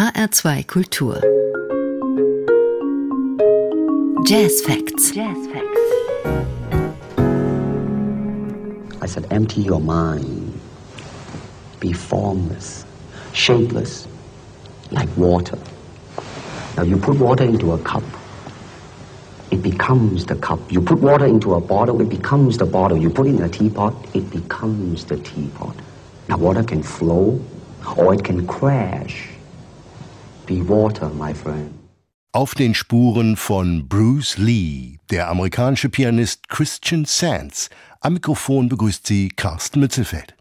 HR2 Kultur. Jazz Facts. Jazz Facts. I said, empty your mind. Be formless, shapeless, like water. Now you put water into a cup, it becomes the cup. You put water into a bottle, it becomes the bottle. You put it in a teapot, it becomes the teapot. Now water can flow or it can crash. Be water, my friend. Auf den Spuren von Bruce Lee, der amerikanische Pianist Christian Sands. Am Mikrofon begrüßt sie Carsten Mützelfeld.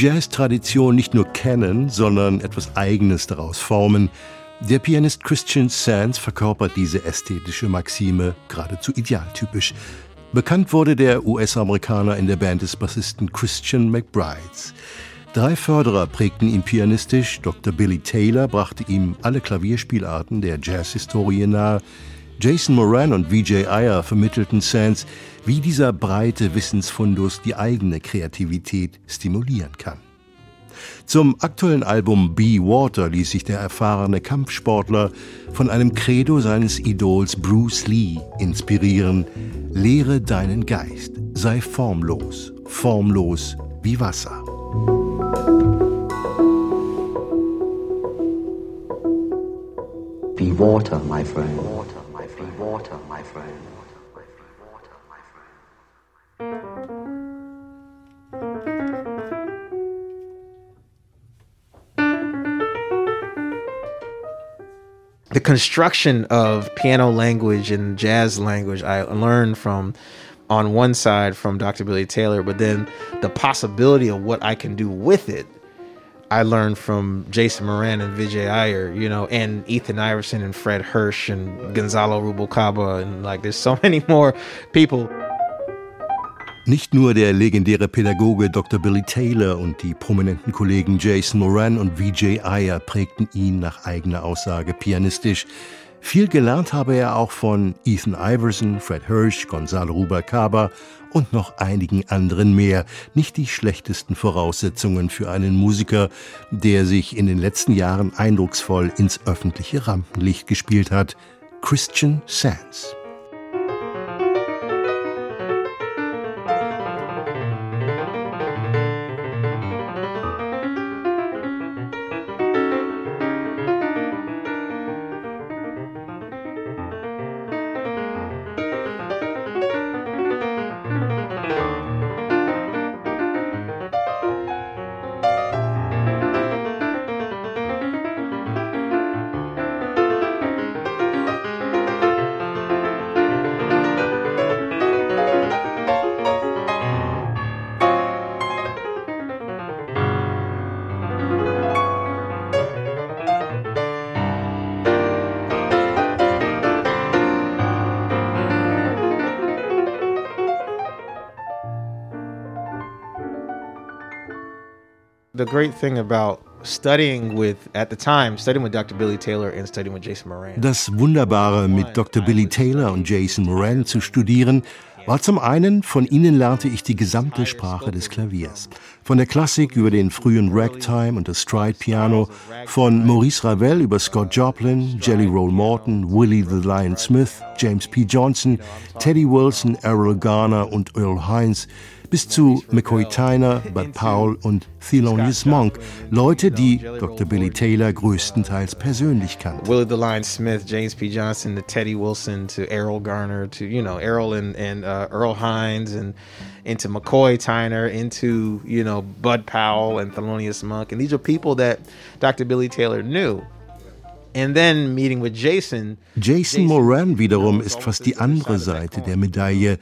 Jazz-Tradition nicht nur kennen, sondern etwas Eigenes daraus formen. Der Pianist Christian Sands verkörpert diese ästhetische Maxime geradezu idealtypisch. Bekannt wurde der US-Amerikaner in der Band des Bassisten Christian McBrides. Drei Förderer prägten ihn pianistisch. Dr. Billy Taylor brachte ihm alle Klavierspielarten der Jazzhistorie nahe. Jason Moran und Vijay Iyer vermittelten Sands, wie dieser breite Wissensfundus die eigene Kreativität stimulieren kann. Zum aktuellen Album Be Water ließ sich der erfahrene Kampfsportler von einem Credo seines Idols Bruce Lee inspirieren. Lehre deinen Geist, sei formlos, formlos wie Wasser. Be water, my friend. The construction of piano language and jazz language I learned from on one side from Dr. Billy Taylor, but then the possibility of what I can do with it I learned from Jason Moran and Vijay Iyer, you know, and Ethan Iverson and Fred Hirsch and Gonzalo Rubalcaba and like there's so many more people. Nicht nur der legendäre Pädagoge Dr. Billy Taylor und die prominenten Kollegen Jason Moran und Vijay Iyer prägten ihn nach eigener Aussage pianistisch. Viel gelernt habe er auch von Ethan Iverson, Fred Hirsch, Gonzalo Rubalcaba und noch einigen anderen mehr. Nicht die schlechtesten Voraussetzungen für einen Musiker, der sich in den letzten Jahren eindrucksvoll ins öffentliche Rampenlicht gespielt hat. Christian Sands. The great thing about studying with at the time studying with Dr. Billy Taylor and studying with Jason Moran. Das Wunderbare mit Dr. Billy Taylor und Jason Moran zu studieren, war zum einen, von ihnen lernte ich die gesamte Sprache des Klaviers. Von der Klassik über den frühen Ragtime und das Stride-Piano, von Maurice Ravel über Scott Joplin, Jelly Roll Morton, Willie the Lion Smith, James P. Johnson, Teddy Wilson, Errol Garner und Earl Hines bis zu McCoy Tyner, Bud Powell und Thelonious Monk, Leute, die Dr. Billy Taylor größtenteils persönlich kannte. Willie the Lion Smith, James P. Johnson, to Teddy Wilson, to Errol Garner, to you know Errol and, and uh, Earl Hines, and into McCoy Tyner, into you know Bud Powell and Thelonious Monk, and these are people that Dr. Billy Taylor knew. Jason. Moran wiederum ist fast die andere Seite der Medaille.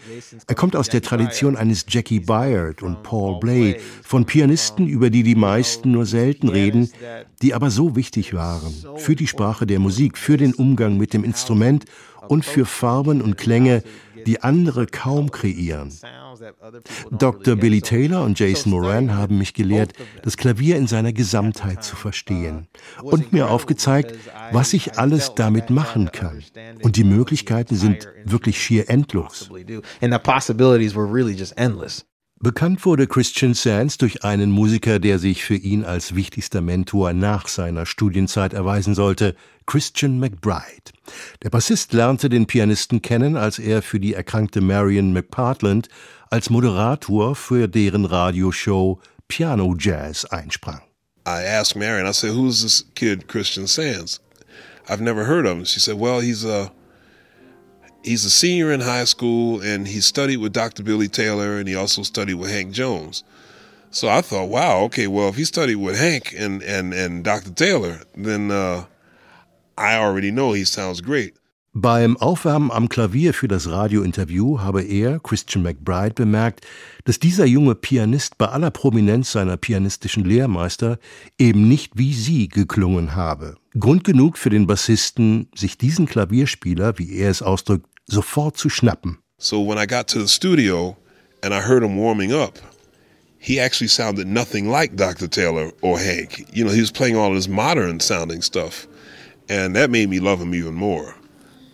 Er kommt aus der Tradition eines Jackie Byard und Paul Bley, von Pianisten, über die die meisten nur selten reden, die aber so wichtig waren für die Sprache der Musik, für den Umgang mit dem Instrument und für Farben und Klänge, die andere kaum kreieren. Dr. Billy Taylor und Jason Moran haben mich gelehrt, das Klavier in seiner Gesamtheit zu verstehen und mir aufgezeigt, was ich alles damit machen kann. Und die Möglichkeiten sind wirklich schier endlos. Bekannt wurde Christian Sands durch einen Musiker, der sich für ihn als wichtigster Mentor nach seiner Studienzeit erweisen sollte, Christian McBride. Der Bassist lernte den Pianisten kennen, als er für die erkrankte Marion McPartland als Moderator für deren Radioshow Piano Jazz einsprang. I asked Marion, I said, who's this kid Christian Sands? I've never heard of him. She said, well, he's a he's a senior in high school and he studied with Dr. Billy Taylor and he also studied with Hank Jones. So I thought, wow, okay, well, if he studied with Hank and, and, and Dr. Taylor, then uh, I already know he sounds great. Beim Aufwärmen am Klavier für das Radiointerview habe er, Christian McBride, bemerkt, dass dieser junge Pianist bei aller Prominenz seiner pianistischen Lehrmeister eben nicht wie sie geklungen habe. Grund genug für den Bassisten, sich diesen Klavierspieler, wie er es ausdrückt, sofort zu schnappen. So when I got to the studio and I heard him warming up, he actually sounded nothing like Dr. Taylor or Hank. You know, he was playing all this modern sounding stuff. And that made me love him even more.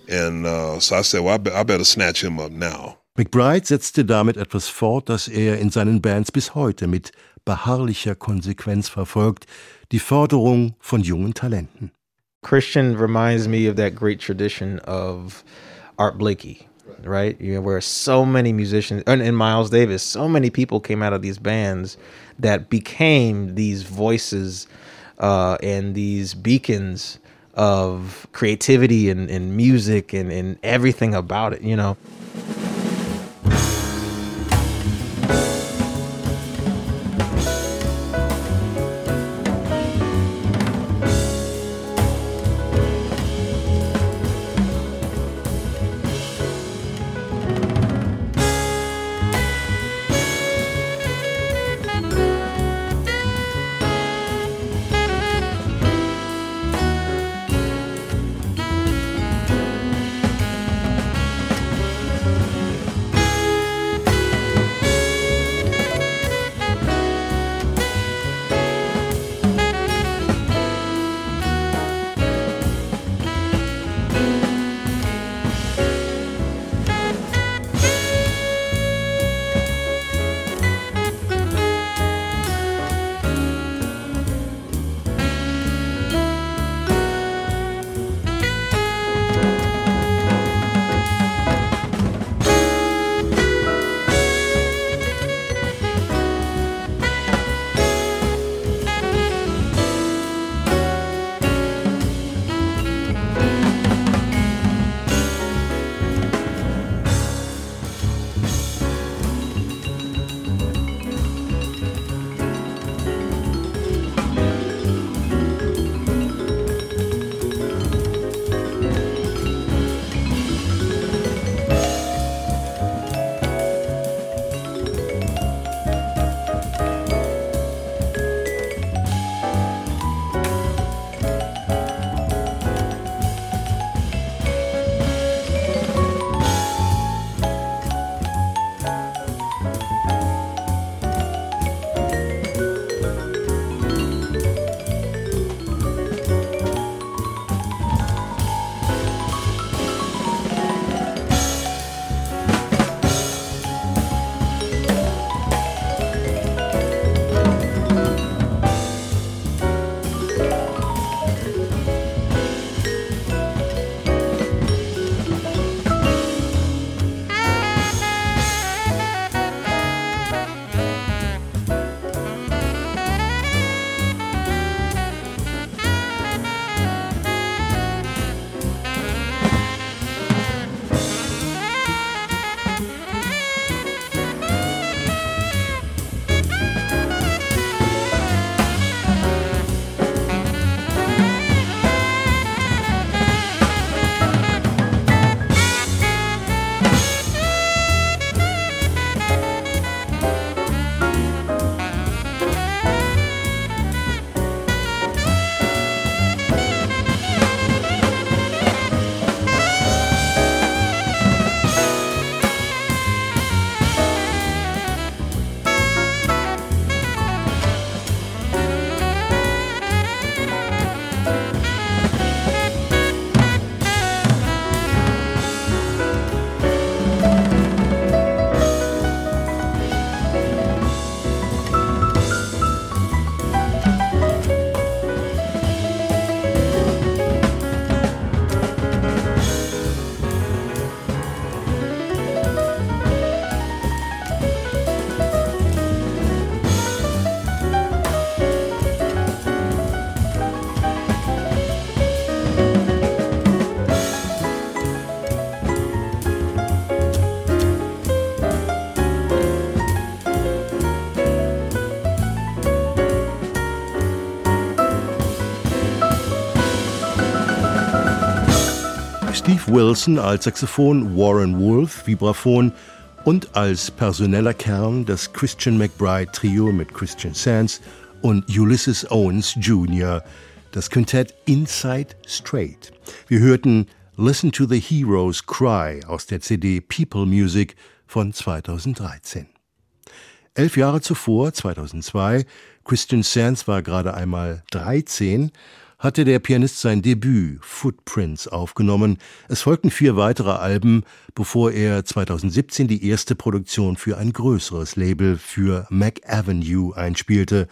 And uh, so I said, well, I, be I better snatch him up now. McBride setzte damit etwas fort, das er in seinen Bands bis heute mit beharrlicher Konsequenz verfolgt, die Förderung von jungen Talenten. Christian reminds me of that great tradition of Art Blakey, right? You know, where so many musicians and, and Miles Davis, so many people came out of these bands that became these voices uh, and these beacons of creativity and, and music and, and everything about it, you know. Wilson als Saxophon, Warren Wolf Vibraphon und als personeller Kern das Christian McBride Trio mit Christian Sands und Ulysses Owens Jr., das Quintett Inside Straight. Wir hörten Listen to the Heroes Cry aus der CD People Music von 2013. Elf Jahre zuvor, 2002, Christian Sands war gerade einmal 13, hatte der Pianist sein Debüt Footprints aufgenommen. Es folgten vier weitere Alben, bevor er 2017 die erste Produktion für ein größeres Label für Mac Avenue einspielte,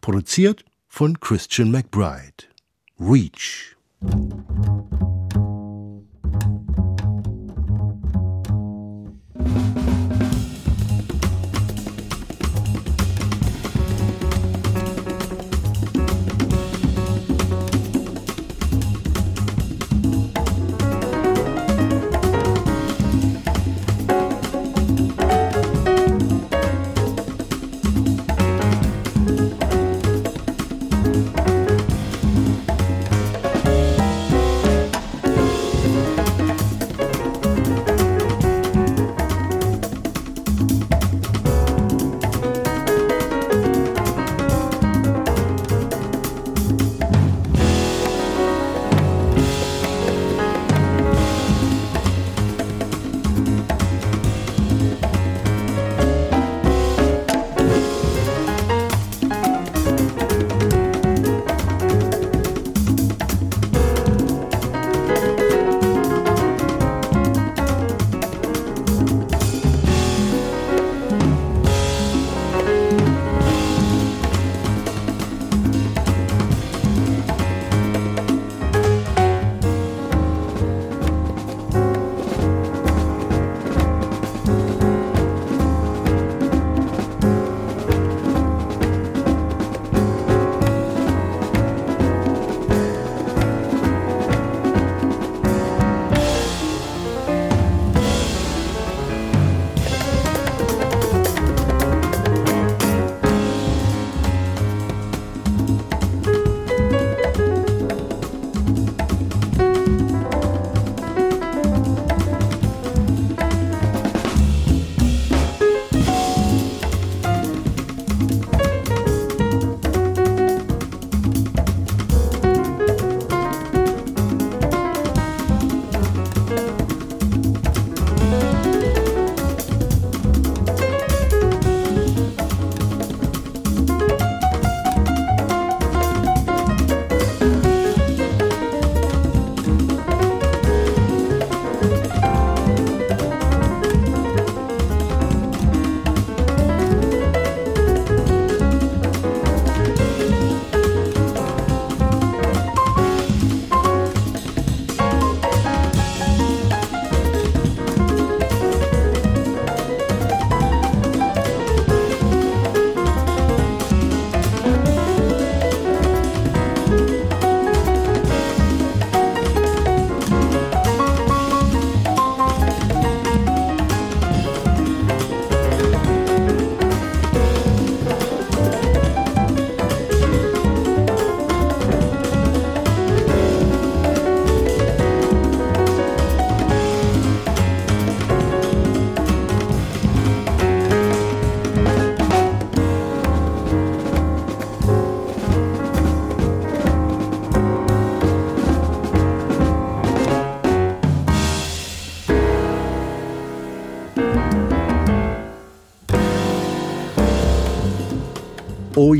produziert von Christian McBride. Reach.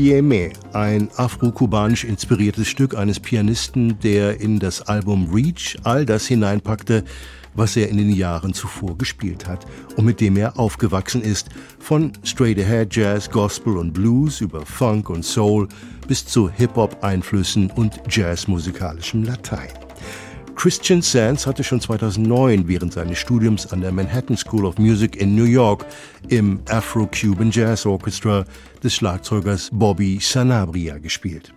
Oyeme, ein afro-kubanisch inspiriertes Stück eines Pianisten, der in das Album Reach all das hineinpackte, was er in den Jahren zuvor gespielt hat und mit dem er aufgewachsen ist, von Straight Ahead Jazz, Gospel und Blues über Funk und Soul bis zu Hip-Hop-Einflüssen und jazzmusikalischem Latein. Christian Sands hatte schon 2009 während seines Studiums an der Manhattan School of Music in New York im Afro-Cuban Jazz Orchestra des Schlagzeugers Bobby Sanabria gespielt.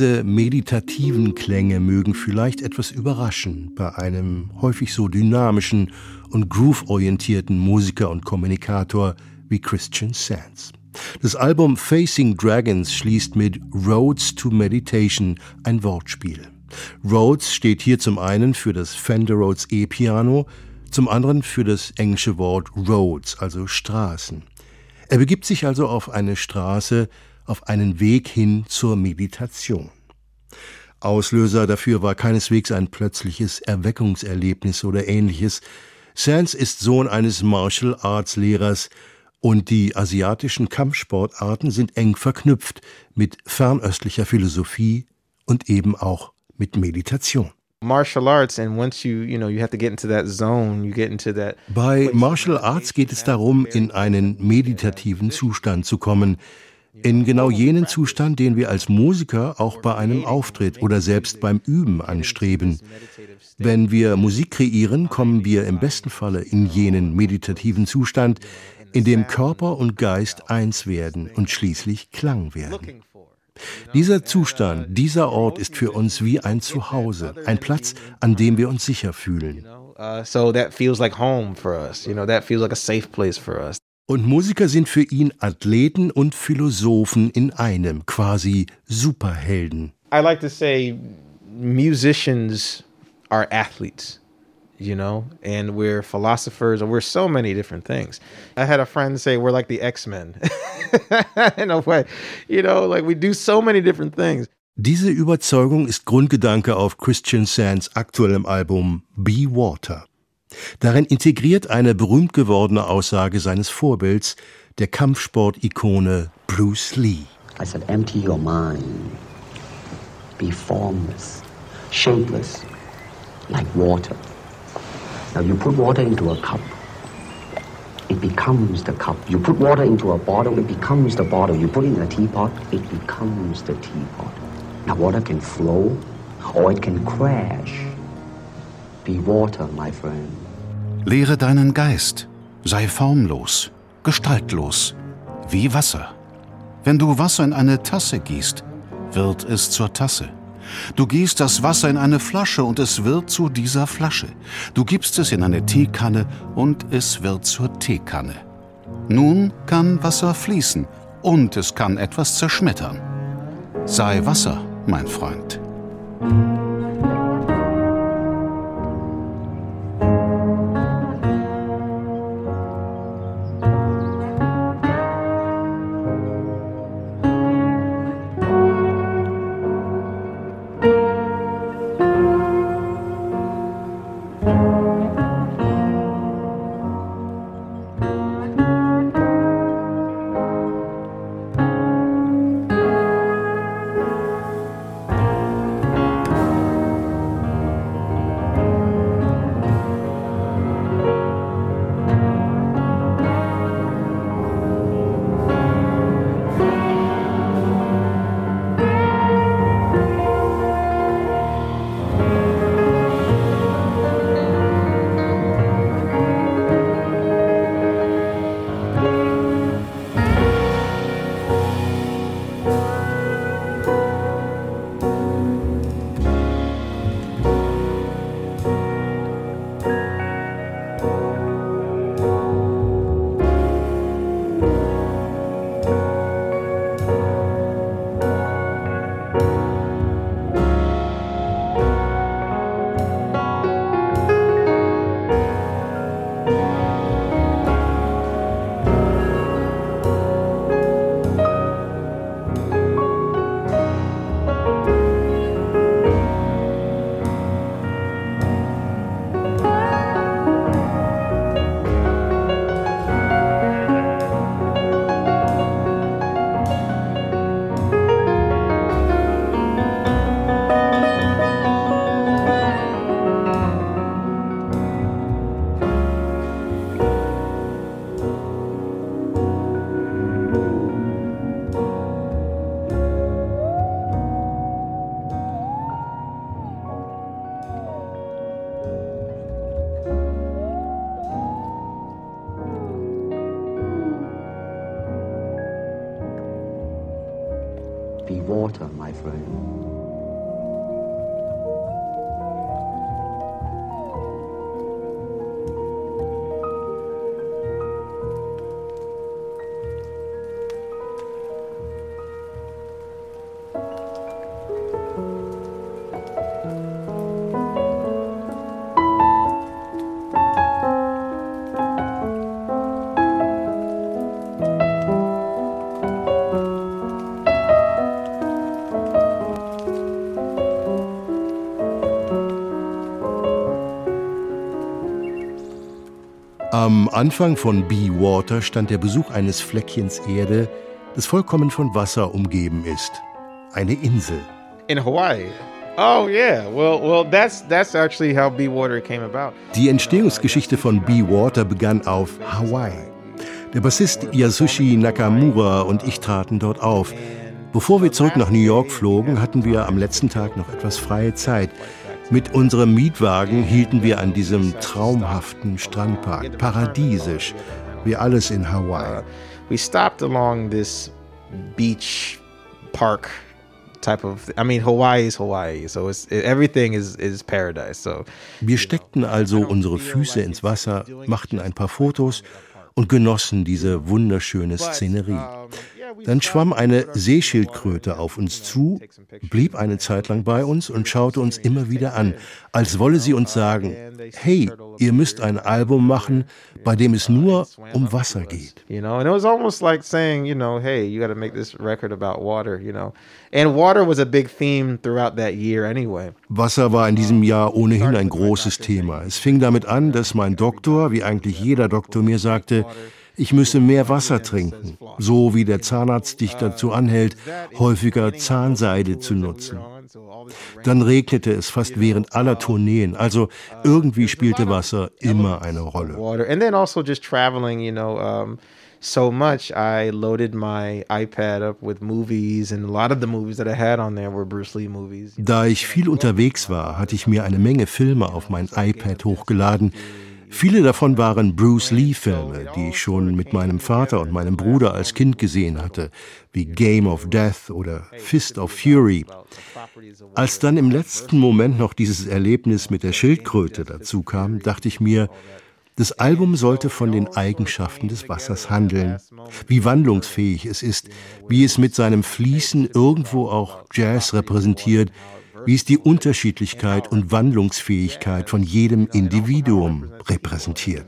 Diese meditativen Klänge mögen vielleicht etwas überraschen bei einem häufig so dynamischen und groove-orientierten Musiker und Kommunikator wie Christian Sands. Das Album Facing Dragons schließt mit Roads to Meditation ein Wortspiel. Rhodes steht hier zum einen für das Fender Rhodes E-Piano, zum anderen für das englische Wort Roads, also Straßen. Er begibt sich also auf eine Straße, auf einen Weg hin zur Meditation. Auslöser dafür war keineswegs ein plötzliches Erweckungserlebnis oder ähnliches. Sands ist Sohn eines Martial Arts Lehrers und die asiatischen Kampfsportarten sind eng verknüpft mit fernöstlicher Philosophie und eben auch mit Meditation. Martial Arts and once you, you know, you have to get into that zone, you get into that Bei Martial Arts geht es darum, in einen meditativen Zustand zu kommen, in genau jenen Zustand, den wir als Musiker auch bei einem Auftritt oder selbst beim Üben anstreben. Wenn wir Musik kreieren, kommen wir im besten Falle in jenen meditativen Zustand, in dem Körper und Geist eins werden und schließlich Klang werden. Dieser Zustand, dieser Ort ist für uns wie ein Zuhause, ein Platz, an dem wir uns sicher fühlen. Uh, so that feels like home for us. You know, that feels like a safe place for us. Und Musiker sind für ihn Athleten und Philosophen in einem, quasi Superhelden. I like to say musicians are athletes, you know, and we're philosophers, and we're so many different things. I had a friend say we're like the X Men in a way, you know, like we do so many different things. Diese Überzeugung ist Grundgedanke auf Christian Sands aktuellem Album Be Water. Darin integriert eine berühmt gewordene Aussage seines Vorbilds, der Kampfsport-Ikone Bruce Lee. I said, empty your mind. Be formless, shapeless, like water. Now you put water into a cup, it becomes the cup. You put water into a bottle, it becomes the bottle. You put it in a teapot, it becomes the teapot. Now water can flow or it can crash. Be water, my friend. Lehre deinen Geist, sei formlos, gestaltlos, wie Wasser. Wenn du Wasser in eine Tasse gießt, wird es zur Tasse. Du gießt das Wasser in eine Flasche und es wird zu dieser Flasche. Du gibst es in eine Teekanne und es wird zur Teekanne. Nun kann Wasser fließen und es kann etwas zerschmettern. Sei Wasser, mein Freund. Water, my friend. Anfang von Be Water stand der Besuch eines Fleckchens Erde, das vollkommen von Wasser umgeben ist. Eine Insel. In Hawaii. Oh yeah. Well, well, that's that's actually how Be Water came about. Die Entstehungsgeschichte von Be Water begann auf Hawaii. Der Bassist Yasushi Nakamura und ich traten dort auf. Bevor wir zurück nach New York flogen, hatten wir am letzten Tag noch etwas freie Zeit. Mit unserem Mietwagen hielten wir an diesem traumhaften Strandpark, paradiesisch, wie alles in Hawaii. We stopped along this beach park type of I mean Hawaii is Hawaii, so it's everything is is paradise. So Wir steckten also unsere Füße ins Wasser, machten ein paar Fotos und genossen diese wunderschöne Szenerie. Dann schwamm eine Seeschildkröte auf uns zu, blieb eine Zeit lang bei uns und schaute uns immer wieder an, als wolle sie uns sagen, hey, ihr müsst ein Album machen, bei dem es nur um Wasser geht. You know, and it was almost like saying, you know, hey, you got to make this record about water, you know. And water was a big theme throughout that year anyway. Wasser war in diesem Jahr ohnehin ein großes Thema. Es fing damit an, dass mein Doktor, wie eigentlich jeder Doktor, mir sagte, ich müsse mehr Wasser trinken, so wie der Zahnarzt dich dazu anhält, häufiger Zahnseide zu nutzen. Dann regnete es fast während aller Tourneen, also irgendwie spielte Wasser immer eine Rolle. Also just traveling, you know, so much I loaded my iPad up with movies and a lot of the movies that I had on there were Bruce Lee movies. Da ich viel unterwegs war, hatte ich mir eine Menge Filme auf mein iPad hochgeladen. Viele davon waren Bruce Lee-Filme, die ich schon mit meinem Vater und meinem Bruder als Kind gesehen hatte, wie Game of Death oder Fist of Fury. Als dann im letzten Moment noch dieses Erlebnis mit der Schildkröte dazu kam, dachte ich mir, das Album sollte von den Eigenschaften des Wassers handeln, wie wandlungsfähig es ist, wie es mit seinem Fließen irgendwo auch Jazz repräsentiert, wie es die Unterschiedlichkeit und Wandlungsfähigkeit von jedem Individuum repräsentiert.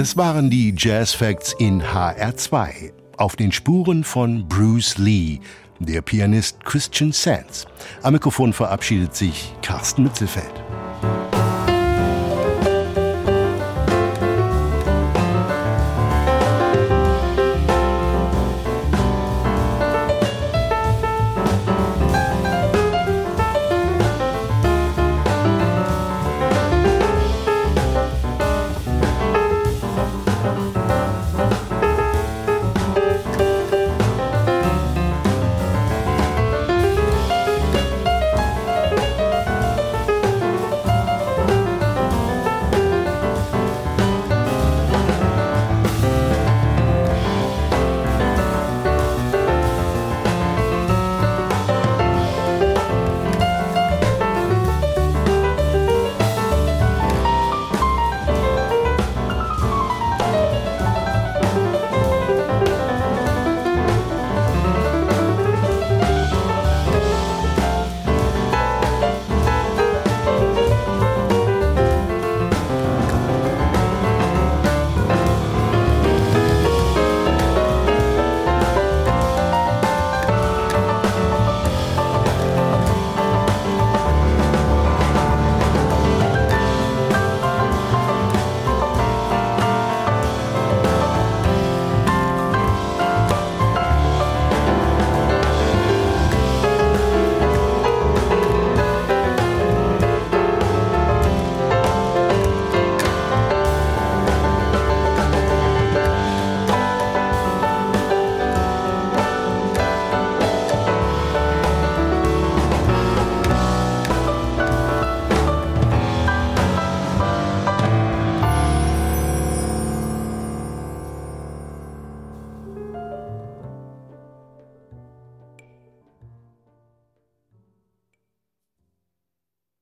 Das waren die Jazz Facts in HR2 auf den Spuren von Bruce Lee, der Pianist Christian Sands. Am Mikrofon verabschiedet sich Carsten Mitzelfeld.